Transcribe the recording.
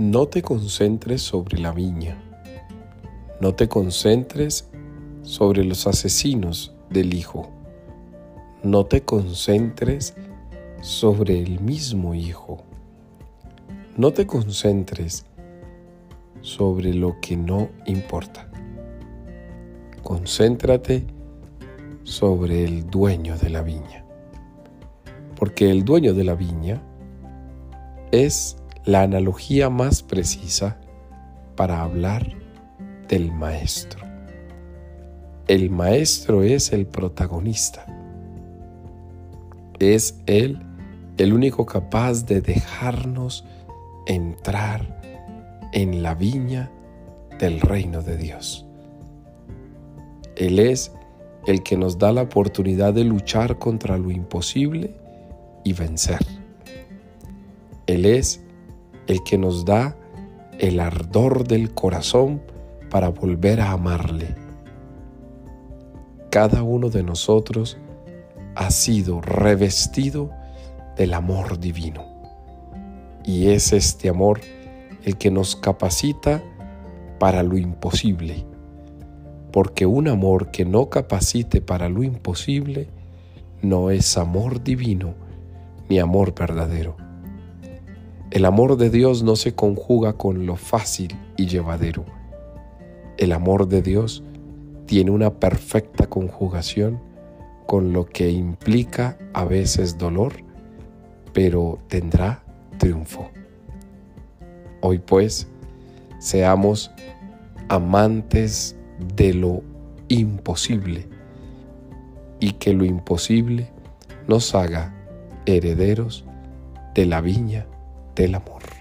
No te concentres sobre la viña. No te concentres sobre los asesinos del Hijo. No te concentres sobre el mismo Hijo. No te concentres sobre lo que no importa. Concéntrate sobre el dueño de la viña. Porque el dueño de la viña es la analogía más precisa para hablar del maestro. El maestro es el protagonista. Es él el único capaz de dejarnos entrar en la viña del reino de Dios. Él es el que nos da la oportunidad de luchar contra lo imposible y vencer. Él es el que nos da el ardor del corazón para volver a amarle. Cada uno de nosotros ha sido revestido del amor divino. Y es este amor el que nos capacita para lo imposible. Porque un amor que no capacite para lo imposible no es amor divino ni amor verdadero. El amor de Dios no se conjuga con lo fácil y llevadero. El amor de Dios tiene una perfecta conjugación con lo que implica a veces dolor, pero tendrá triunfo. Hoy pues, seamos amantes de lo imposible y que lo imposible nos haga herederos de la viña del amor.